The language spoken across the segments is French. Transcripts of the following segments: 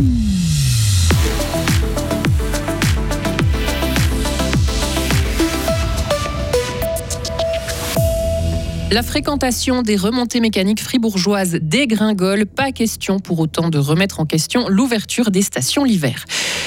Mm-hmm. La fréquentation des remontées mécaniques fribourgeoises dégringole. Pas question pour autant de remettre en question l'ouverture des stations l'hiver.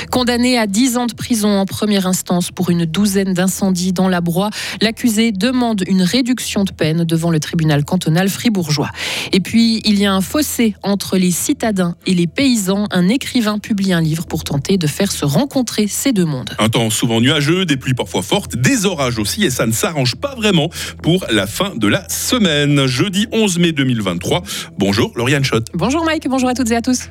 Condamné à 10 ans de prison en première instance pour une douzaine d'incendies dans la Broye, l'accusé demande une réduction de peine devant le tribunal cantonal fribourgeois. Et puis, il y a un fossé entre les citadins et les paysans. Un écrivain publie un livre pour tenter de faire se rencontrer ces deux mondes. Un temps souvent nuageux, des pluies parfois fortes, des orages aussi, et ça ne s'arrange pas vraiment pour la fin de la semaine. Jeudi 11 mai 2023. Bonjour Lauriane Schott. Bonjour Mike, bonjour à toutes et à tous.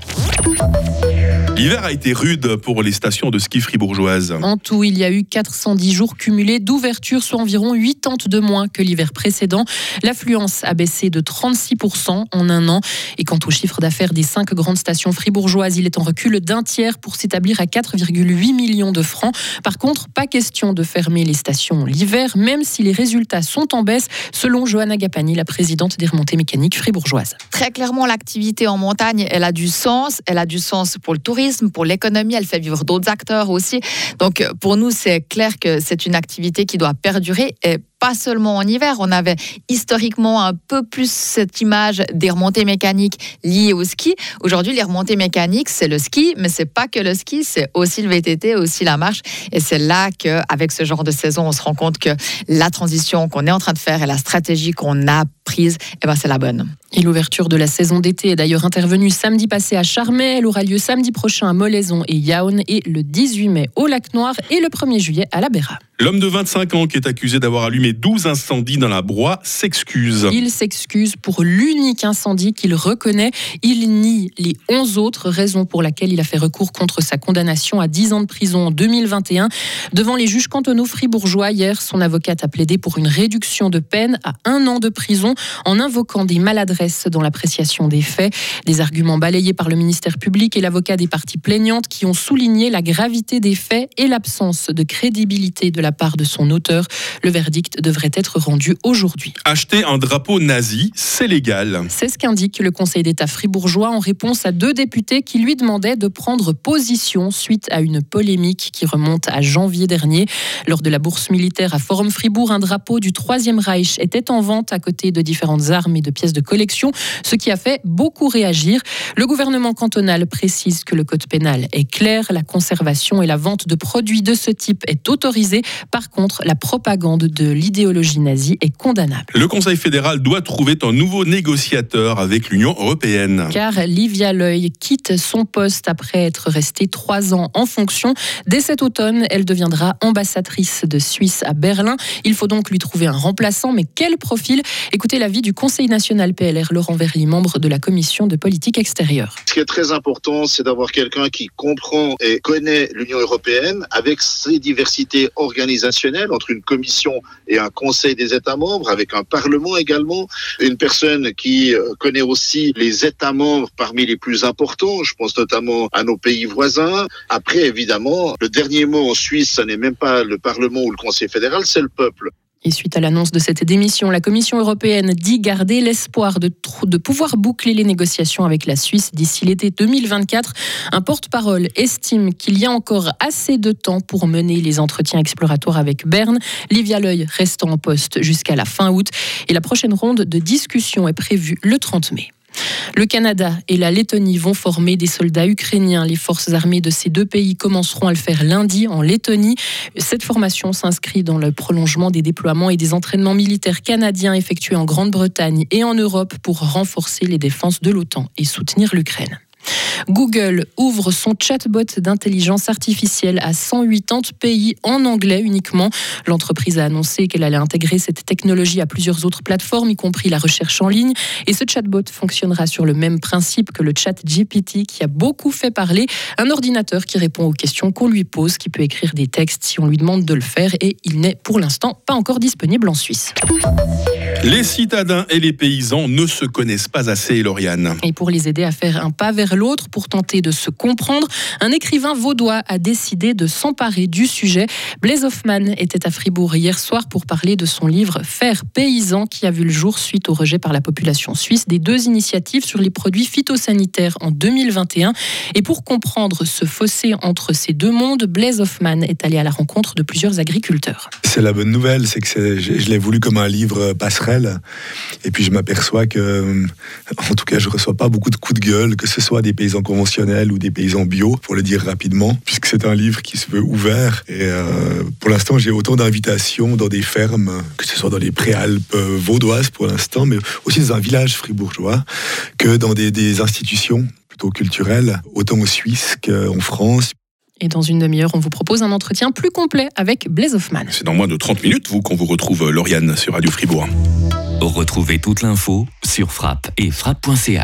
L'hiver a été rude pour les stations de ski fribourgeoises. En tout, il y a eu 410 jours cumulés d'ouverture, soit environ 80 de moins que l'hiver précédent. L'affluence a baissé de 36% en un an. Et quant au chiffre d'affaires des cinq grandes stations fribourgeoises, il est en recul d'un tiers pour s'établir à 4,8 millions de francs. Par contre, pas question de fermer les stations l'hiver, même si les résultats sont en baisse, selon Johanna Gapani, la présidente des remontées mécaniques fribourgeoises. Très clairement, l'activité en montagne, elle a du sens. Elle a du sens pour le tourisme, pour l'économie. Elle fait vivre d'autres acteurs aussi. Donc, pour nous, c'est clair que c'est une activité qui doit perdurer et pas seulement en hiver. On avait historiquement un peu plus cette image des remontées mécaniques liées au ski. Aujourd'hui, les remontées mécaniques, c'est le ski, mais c'est pas que le ski, c'est aussi le VTT, aussi la marche. Et c'est là qu'avec ce genre de saison, on se rend compte que la transition qu'on est en train de faire et la stratégie qu'on a prise, eh ben, c'est la bonne. Et l'ouverture de la saison d'été est d'ailleurs intervenue samedi passé à Charmey. Elle aura lieu samedi prochain à Molaison et Yaoun et le 18 mai au Lac Noir et le 1er juillet à la Béra. L'homme de 25 ans qui est accusé d'avoir allumé 12 incendies dans la broie s'excuse. Il s'excuse pour l'unique incendie qu'il reconnaît. Il nie les 11 autres, raisons pour laquelle il a fait recours contre sa condamnation à 10 ans de prison en 2021. Devant les juges cantonaux fribourgeois, hier, son avocate a plaidé pour une réduction de peine à un an de prison en invoquant des maladresses dans l'appréciation des faits. Des arguments balayés par le ministère public et l'avocat des parties plaignantes qui ont souligné la gravité des faits et l'absence de crédibilité de la part de son auteur. Le verdict devrait être rendu aujourd'hui. Acheter un drapeau nazi, c'est légal. C'est ce qu'indique le Conseil d'État fribourgeois en réponse à deux députés qui lui demandaient de prendre position suite à une polémique qui remonte à janvier dernier. Lors de la bourse militaire à Forum Fribourg, un drapeau du Troisième Reich était en vente à côté de différentes armes et de pièces de collection, ce qui a fait beaucoup réagir. Le gouvernement cantonal précise que le code pénal est clair, la conservation et la vente de produits de ce type est autorisée. Par contre, la propagande de l'idéologie nazie est condamnable. Le Conseil fédéral doit trouver un nouveau négociateur avec l'Union européenne. Car Livia Loy quitte son poste après être restée trois ans en fonction. Dès cet automne, elle deviendra ambassadrice de Suisse à Berlin. Il faut donc lui trouver un remplaçant, mais quel profil? Écoutez l'avis du Conseil national PLR, Laurent Verly, membre de la commission de politique extérieure. Ce qui est très important, c'est d'avoir quelqu'un qui comprend et connaît l'Union européenne avec ses diversités organisationnelles entre une commission et un conseil des États membres, avec un parlement également, une personne qui euh, connaît aussi les États membres parmi les plus importants, je pense notamment à nos pays voisins. Après, évidemment, le dernier mot en Suisse, ce n'est même pas le Parlement ou le Conseil fédéral, c'est le peuple. Et suite à l'annonce de cette démission, la Commission européenne dit garder l'espoir de, pouvoir boucler les négociations avec la Suisse d'ici l'été 2024. Un porte-parole estime qu'il y a encore assez de temps pour mener les entretiens exploratoires avec Berne. Livia L'œil restant en poste jusqu'à la fin août. Et la prochaine ronde de discussion est prévue le 30 mai. Le Canada et la Lettonie vont former des soldats ukrainiens. Les forces armées de ces deux pays commenceront à le faire lundi en Lettonie. Cette formation s'inscrit dans le prolongement des déploiements et des entraînements militaires canadiens effectués en Grande-Bretagne et en Europe pour renforcer les défenses de l'OTAN et soutenir l'Ukraine. Google ouvre son chatbot d'intelligence artificielle à 180 pays en anglais uniquement. L'entreprise a annoncé qu'elle allait intégrer cette technologie à plusieurs autres plateformes, y compris la recherche en ligne. Et ce chatbot fonctionnera sur le même principe que le chat GPT qui a beaucoup fait parler. Un ordinateur qui répond aux questions qu'on lui pose, qui peut écrire des textes si on lui demande de le faire. Et il n'est pour l'instant pas encore disponible en Suisse. Les citadins et les paysans ne se connaissent pas assez, Lauriane. Et pour les aider à faire un pas vers l'autre, pour tenter de se comprendre. Un écrivain vaudois a décidé de s'emparer du sujet. Blaise Hoffman était à Fribourg hier soir pour parler de son livre Faire paysan qui a vu le jour suite au rejet par la population suisse des deux initiatives sur les produits phytosanitaires en 2021. Et pour comprendre ce fossé entre ces deux mondes, Blaise Hoffman est allé à la rencontre de plusieurs agriculteurs. C'est la bonne nouvelle, c'est que je, l'ai voulu comme un livre passerelle. Et puis je m'aperçois que, en tout cas, je reçois pas beaucoup de coups de gueule, que ce soit des paysans conventionnels ou des paysans bio, pour le dire rapidement, puisque c'est un livre qui se veut ouvert. Et euh, pour l'instant, j'ai autant d'invitations dans des fermes, que ce soit dans les préalpes vaudoises pour l'instant, mais aussi dans un village fribourgeois, que dans des, des institutions plutôt culturelles, autant en Suisse qu'en France. Et dans une demi-heure, on vous propose un entretien plus complet avec Blaise Hoffman. C'est dans moins de 30 minutes, vous, qu'on vous retrouve, Lauriane, sur Radio Fribourg. Retrouvez toute l'info sur frappe et frappe.ch.